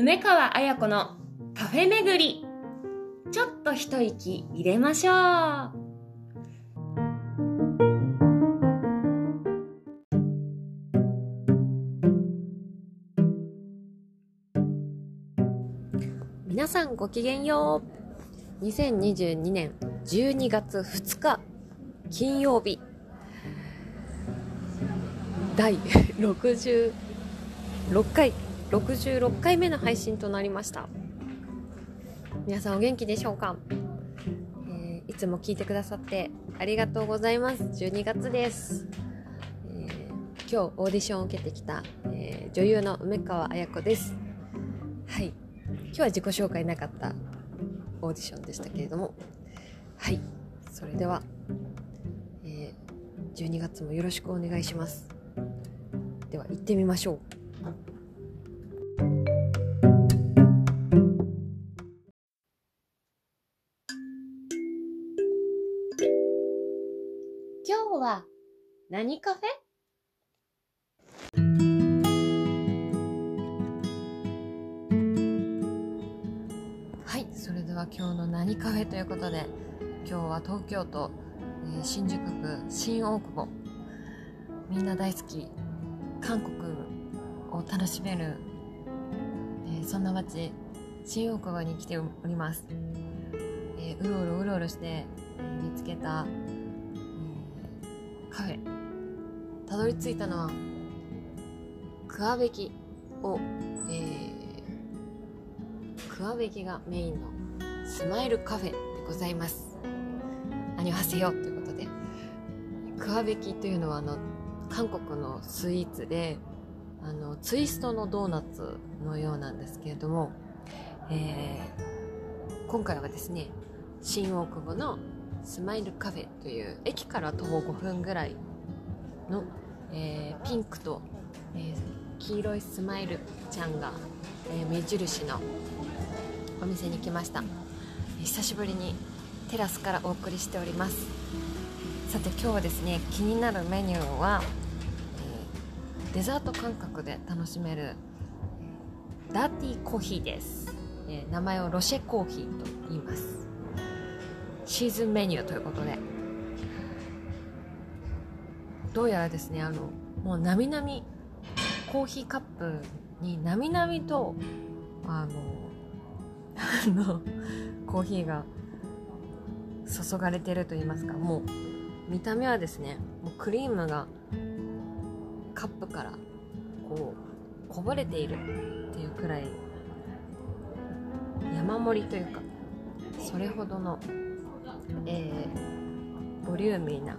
梅川彩子のカフェ巡り。ちょっと一息入れましょう。皆さんごきげんよう。2022年12月2日金曜日。第66回66回目の配信となりました。皆さんお元気でしょうか、えー、いつも聞いてくださってありがとうございます。12月です、えー、今日オーディションを受けてきた、えー、女優の梅川彩子です。はい。今日は自己紹介なかったオーディションでしたけれども。はい。それでは、え12月もよろしくお願いします。では行ってみましょう。何カフェ？はいそれでは今日の何カフェということで今日は東京都、えー、新宿区新大久保。みんな大好き韓国を楽しめる、えー、そんな街新大久保に来ております、えー、うろうろうろうろして、えー、見つけた、どり着いたのはクァベギを、えクァベギがメインのスマイルカフェでございます。何をはせよということで。クァベギというのはあの韓国のスイーツであのツイストのドーナツのようなんですけれども、えー、今回はですね新大久保のスマイルカフェという駅から徒歩5分ぐらいの、えー、ピンクと、えー、黄色いスマイルちゃんが、え目印のお店に来ました、久しぶりにテラスからお送りしております。さて今日はですね気になるメニューは、え、デザート感覚で楽しめるダーティーコーヒーです、え、名前をロシェコーヒーと言います。シーズンメニューということで。どうやらですねあのもうなみなみコーヒーカップになみなみとあの のコーヒーが注がれてると言いますかもう見た目はですねもうクリームがカップからこうこぼれているっていうくらい山盛りというかそれほどの、えー、ボリューミーな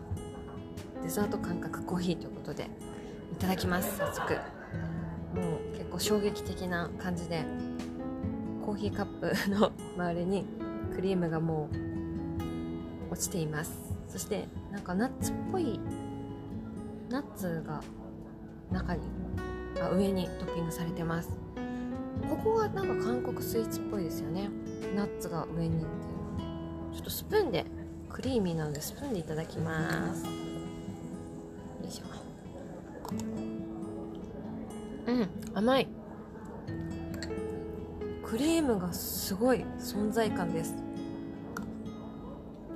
デザート感覚コーヒーということでいただきます早速。もう結構衝撃的な感じでコーヒーカップの周りにクリームがもう落ちています。そしてなんかナッツっぽいナッツが中にあ上にトッピングされてます。ここはなんか韓国スイーツっぽいですよね。ナッツが上にっていうので。ちょっとスプーンでクリーミーなのでスプーンでいただきます。うん甘い。クリームがすごい存在感です。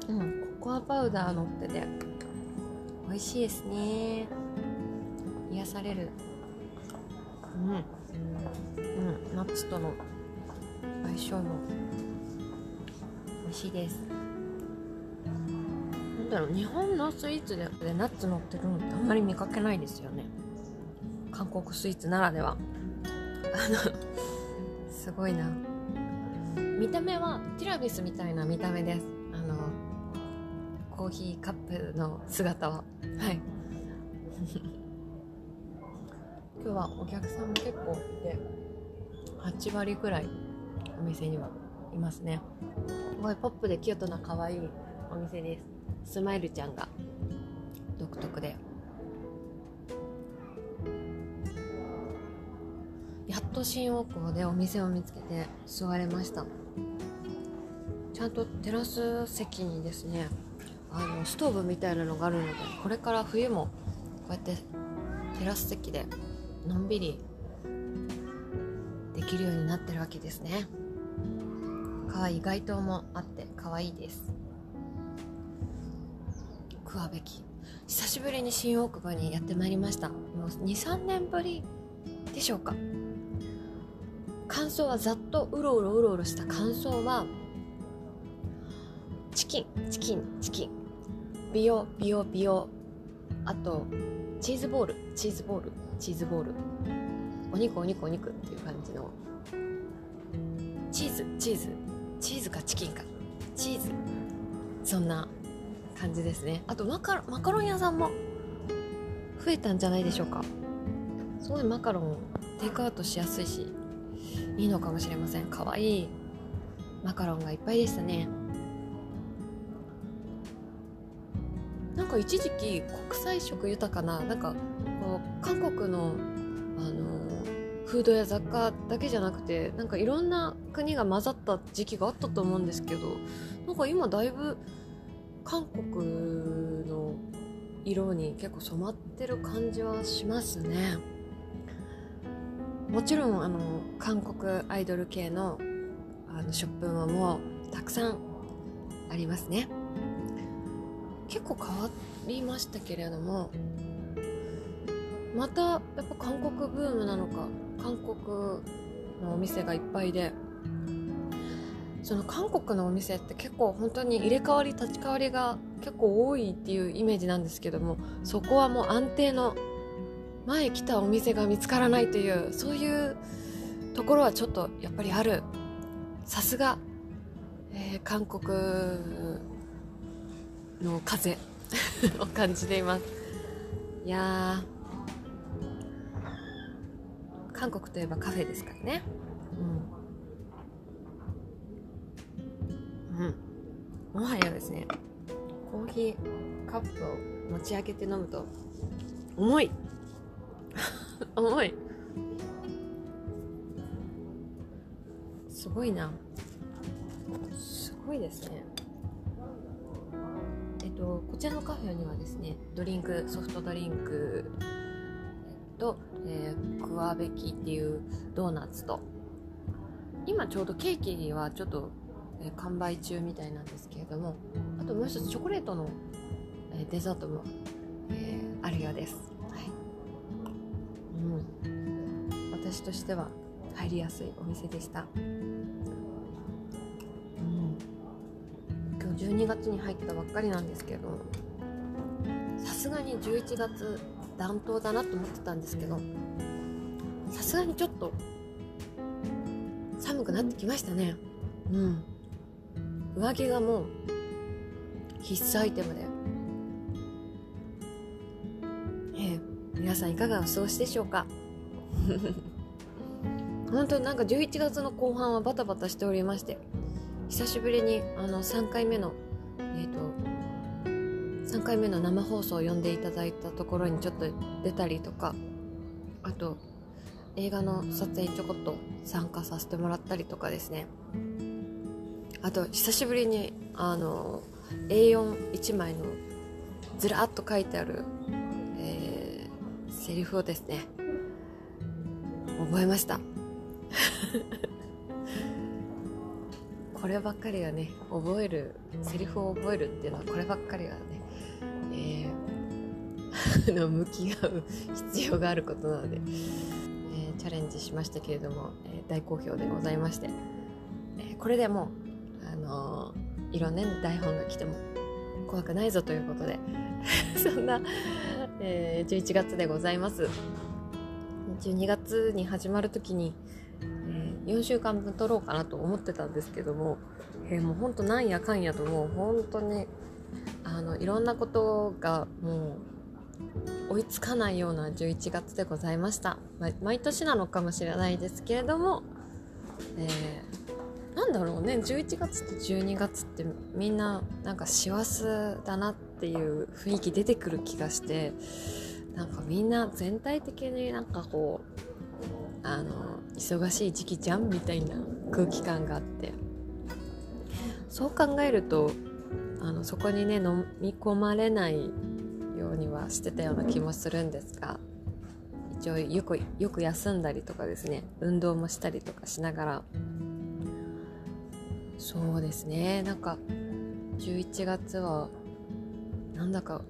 うんココアパウダー乗ってて美味しいですね。癒される。うんうんナッツとの相性も美味しいです。なんだろう日本のスイーツでナッツ乗ってるのってあんまり見かけないですよね。韓国スイーツならでは。あのすごいな。見た目はティラミスみたいな見た目です。あのコーヒーカップの姿は。はい。今日はお客さんも結構いて8割くらいお店にはいますね。すごいポップでキュートな可愛いお店です。スマイルちゃんが独特で。やっと新大久保でお店を見つけて座れました。ちゃんとテラス席にですねあのストーブみたいなのがあるのでこれから冬もこうやってテラス席でのんびりできるようになってるわけですね。可愛い街灯もあって可愛いです。桑べき。久しぶりに新大久保にやってまいりました。もう23年ぶりでしょうか。感想はざっとうろうろうろうろした感想はチキンチキンチキン。美容美容美容あとチーズボールチーズボールチーズボール。お肉お肉お肉っていう感じの。チーズチーズ。チーズかチキンか。チーズ。そんな感じですね。あとマカロマカロン屋さんも。増えたんじゃないでしょうか。すごいマカロンテイクアウトしやすいし。いいのかもしれません。かわいい。マカロンがいっぱいでしたね。なんか一時期国際色豊かななんかこう韓国のあのフードや雑貨だけじゃなくてなんかいろんな国が混ざった時期があったと思うんですけどなんか今だいぶ韓国の色に結構染まってる感じはしますね。もちろんあの韓国アイドル系のあのショップももうたくさんありますね。結構変わりましたけれどもまたやっぱ韓国ブームなのか韓国のお店がいっぱいでその韓国のお店って結構本当に入れ替わり立ち替わりが結構多いっていうイメージなんですけどもそこはもう安定の前来たお店が見つからないというそういうところはちょっとやっぱりある。さすが、えー、韓国の風 を感じています。いや韓国といえばカフェですからね。うん。うん。もはやですねコーヒーカップを持ち上げて飲むと重い。重い。すごいな。すごいですね。えっとこちらのカフェにはですねドリンクソフトドリンクと、えー、クワベキっていうドーナツと今ちょうどケーキはちょっと、えー、完売中みたいなんですけれどもあともう一つチョコレートの、えー、デザートも、えー、あるようです、私としては入りやすいお店でした、うん、今日12月に入ったばっかりなんですけどさすがに11月暖冬だなと思ってたんですけどさすがにちょっと寒くなってきましたね。うん。上着がもう必須アイテムで。ええ。皆さんいかがお過ごしでしょうか？本当になんか11月の後半はバタバタしておりまして久しぶりにあの3回目のえっ、ー、と3回目の生放送を呼んでいただいたところにちょっと出たりとかあと映画の撮影にちょこっと参加させてもらったりとかですね。あと久しぶりにあの A41 枚のずらっと書いてある、えー、セリフをですね覚えました。こればっかりはね覚えるセリフを覚えるっていうのはこればっかりはねえー、の向き合う必要があることなので、えー、チャレンジしましたけれども、えー、大好評でございまして、えこれでもう、あのいろんな台本が来ても怖くないぞということで そんな、え11月でございます。12月に始まる時に、4週間分撮ろうかなと思ってたんですけども、えー、もうほんとなんやかんやともう本当にあのいろんなことがもう追いつかないような11月でございました、毎年なのかもしれないですけれども、えー、なんだろうね11月と12月ってみんななんか師走だなっていう雰囲気出てくる気がしてなんかみんな全体的になんかこうあの忙しい時期じゃんみたいな空気感があって。そう考えるとあのそこにね飲み込まれないようにはしてたような気もするんですが一応よくよく休んだりとかですね運動もしたりとかしながら。そうですね。なんか11月はなんだか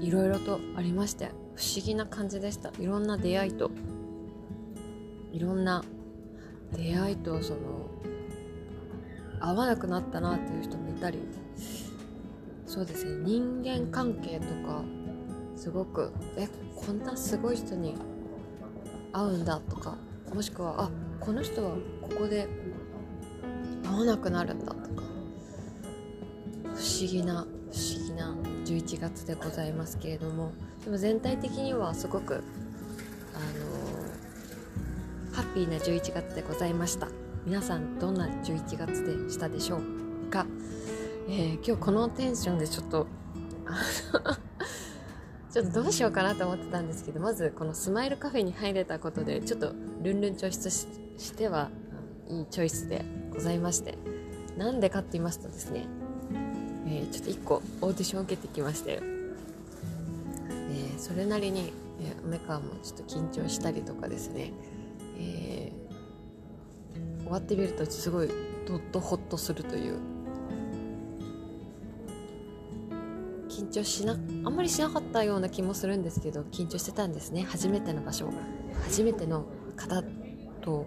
いろいろとありまして不思議な感じでした。いろんな出会いといろんな出会いとその合わなくなったなっていう人もいたりそうですね人間関係とかすごくえこんなすごい人に会うんだとかもしくはあこの人はここで会わなくなるんだとか不思議な不思議な11月でございますけれどもでも全体的にはすごくピーな11月でございました。皆さんどんな11月でしたでしょうか、えー、今日このテンションでちょっと ちょっとどうしようかなと思ってたんですけどまずこのスマイルカフェに入れたことでちょっとルンルン調出してはいいチョイスでございまして。なんでかって言いますとですね、えー、ちょっと1個オーディションを受けてきまして、えー、それなりに、梅川もちょっと緊張したりとかですね、えー、終わってみるとすごいどっとホッとするという。緊張しなあんまりしなかったような気もするんですけど緊張してたんですね。初めての場所初めての方と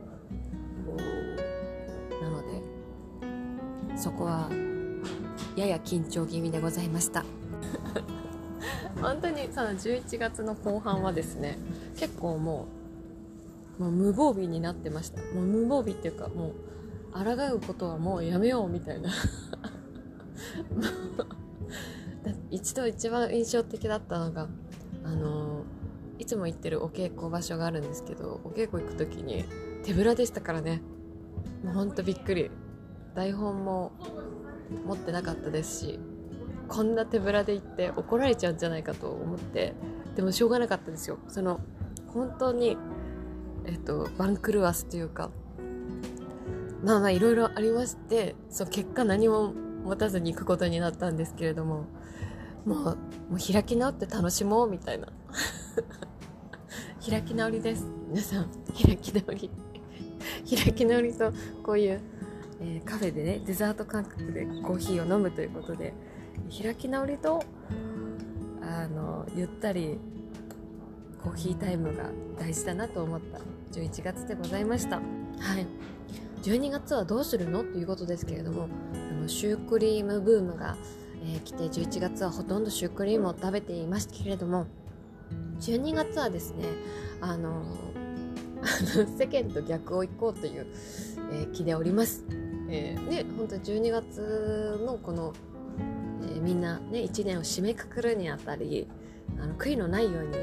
なのでそこはやや緊張気味でございました。本当にその11月の後半はですね結構もうもう無防備になってました。もう無防備っていうかもう抗うことはもうやめようみたいな。一度一番印象的だったのがあのいつも行ってるお稽古場所があるんですけどお稽古行く時に手ぶらでしたからね。もうほんとびっくり。台本も持ってなかったですしこんな手ぶらで行って怒られちゃうんじゃないかと思ってでもしょうがなかったですよ。その本当にえっと番狂わすというかまあまあいろいろありましてそう結果何も持たずに行くことになったんですけれどももうもう開き直って楽しもうみたいな。開き直りです。皆さん開き直り。開き直りとこういう、えー、カフェでねデザート感覚でコーヒーを飲むということで開き直りとあのゆったりコーヒータイムが大事だなと思った。11月でございました。はい。12月はどうするの？ということですけれどもあのシュークリームブームがえー、来て11月はほとんどシュークリームを食べていましたけれども12月はですねあの 世間と逆を行こうという、えー、気でおります。えー、ね本当12月のこの、えー、みんなね1年を締めくくるにあたりあの悔いのないように、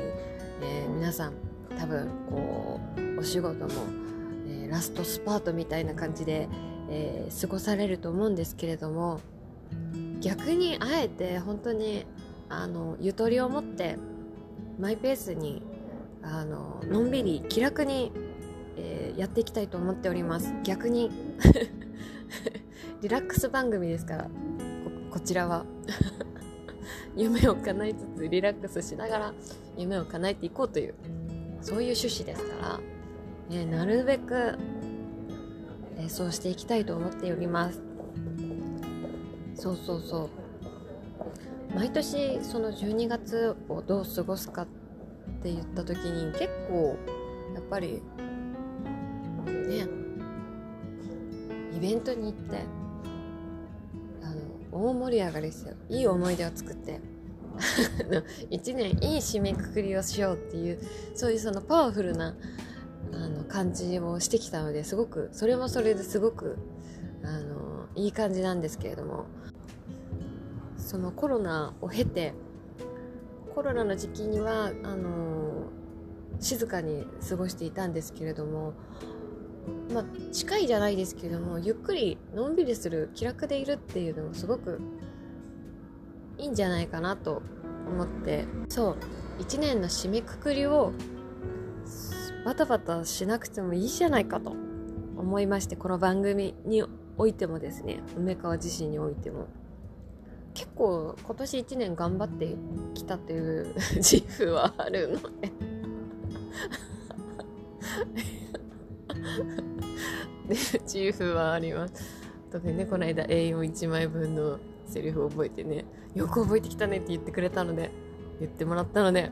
えー、皆さん多分こうお仕事も、えー、ラストスパートみたいな感じで、えー、過ごされると思うんですけれども逆にあえて本当にあのゆとりを持ってマイペースにあののんびり気楽に、えー、やっていきたいと思っております。逆に リラックス番組ですからこちらは。夢を叶えつつリラックスしながら夢を叶えていこうというそういう趣旨ですから、ね、なるべく、えー、そうしていきたいと思っております。そうそうそう。毎年その12月をどう過ごすかって言った時に結構やっぱりねイベントに行って大盛り上がりですよ。いい思い出を作って。一年いい締めくくりをしようっていうそういうそのパワフルなあの感じをしてきたのですごくそれもそれですごくあのいい感じなんですけれども。そのコロナを経てコロナの時期にはあの静かに過ごしていたんですけれどもまあ近いじゃないですけどもゆっくりのんびりする気楽でいるっていうのもすごくいいんじゃないかなと思って。そう。1年の締めくくりをバタバタしなくてもいいじゃないかと思いましてこの番組においてもですね梅川自身においても。結構今年1年頑張ってきたという自負はあるのでで。自由はあります。特にねこの間 A41 枚分のセリフを覚えてねよく覚えてきたねって言ってくれたので言ってもらったので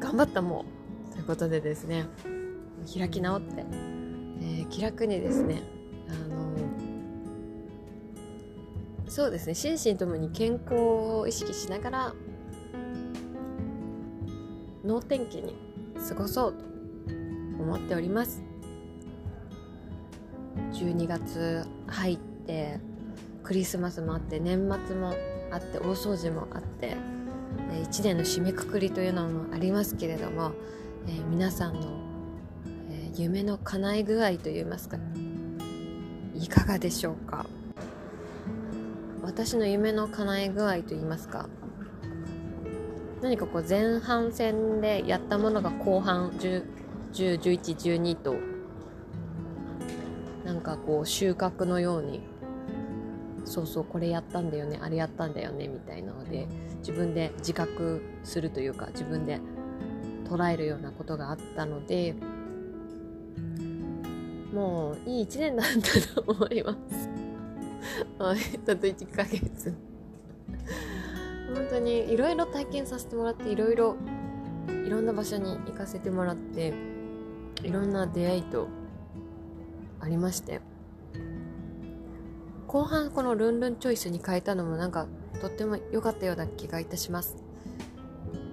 頑張ったもう。ということでですね開き直って、えー、気楽にですねあのー、そうですね心身ともに健康を意識しながら能天気に過ごそうと思っております12月入ってクリスマスもあって年末もあって大掃除もあって1年の締めくくりというのもありますけれども、えー、皆さんの、えー、夢の叶い具合といいますかいかがでしょうか？私の夢の叶え具合といいますか何かこう前半戦でやったものが後半101112となんかこう収穫のようにそうそうこれやったんだよねあれやったんだよねみたいなので自分で自覚するというか自分で捉えるようなことがあったのでもういい1年なんだと思います。あと1ヶ月。本当にいろいろ体験させてもらっていろいろいろんな場所に行かせてもらっていろんな出会いとありまして。後半このルンルンチョイスに変えたのもなんかとっても良かったような気がいたします。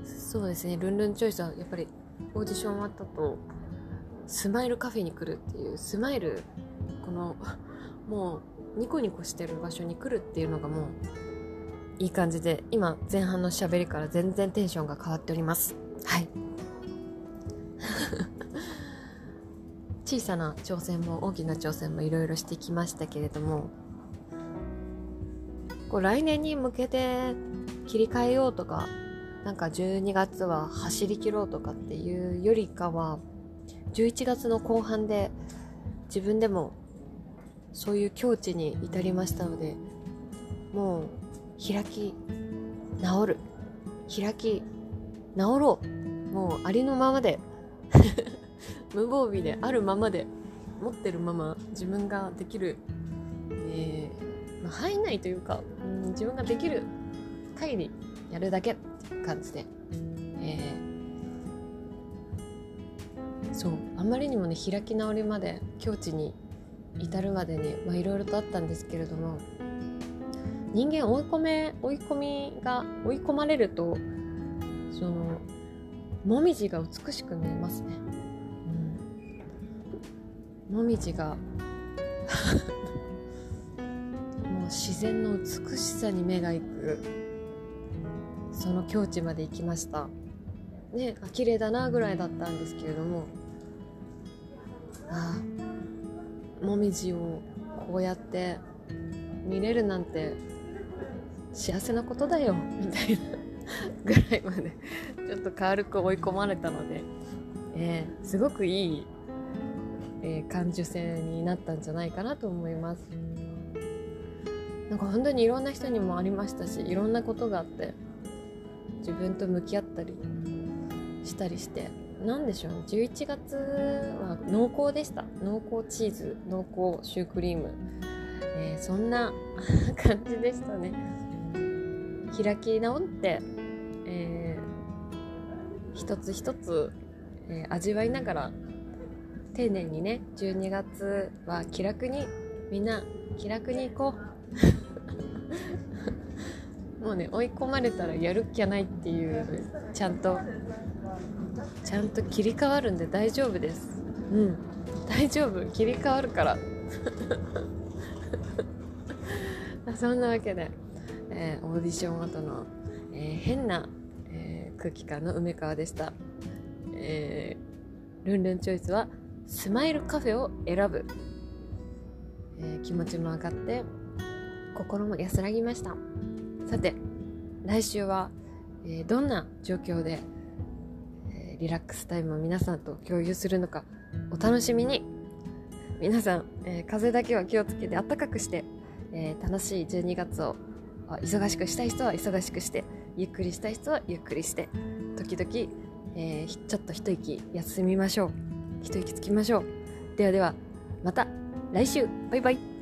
そうですね。ルンルンチョイスはやっぱりオーディション終わったとスマイルカフェに来るっていうスマイルこのもうニコニコしてる場所に来るっていうのがもういい感じで今前半の喋りから全然テンションが変わっております。はい。小さな挑戦も大きな挑戦もいろいろしてきましたけれどもこう来年に向けて切り替えようとかなんか12月は走り切ろうとかっていうよりかは11月の後半で自分でもそういう境地に至りましたのでもう開き直る。開き直ろう。もうありのままで。無防備であるままで持ってるまま自分ができる、えーまあ、範囲内というか、うん、自分ができる限りやるだけって感じで、えー、そうあまりにもね開き直りまで境地に至るまでにいろいろとあったんですけれども人間追い込め追い込みが追い込まれるとそのもみじが美しく見えますね、もみじが もう自然の美しさに目がいくその境地まで行きました。ねあ綺麗だなぐらいだったんですけれどもああもみじをこうやって見れるなんて幸せなことだよみたいなぐらいまでちょっと軽く追い込まれたので、えー、すごくいい、えー、感受性になったんじゃないかなと思います。なんか本当にいろんな人にもありましたしいろんなことがあって自分と向き合ったりしたりして何でしょうね。11月は濃厚でした。濃厚チーズ濃厚シュークリーム、えー、そんな感じでしたね。開き直って、えー、一つ一つ、えー、味わいながら丁寧にね12月は気楽にみんな気楽に行こう。もうね追い込まれたらやる気はないっていうちゃんと。ちゃんと切り替わるんで大丈夫です。うん。大丈夫。切り替わるから。そんなわけでえー、オーディション後の、えー、変な、えー、空気感の梅川でした、えルンルンチョイスはスマイルカフェを選ぶ、え気持ちも上がって心も安らぎました。さて来週は、えどんな状況で、えリラックスタイムを皆さんと共有するのかお楽しみに。皆さん、え風邪だけは気をつけてあったかくして、え楽しい12月を忙しくしたい人は忙しくしてゆっくりしたい人はゆっくりして時々、え、ちょっと一息休みましょう。一息つきましょう。ではではまた来週。バイバイ。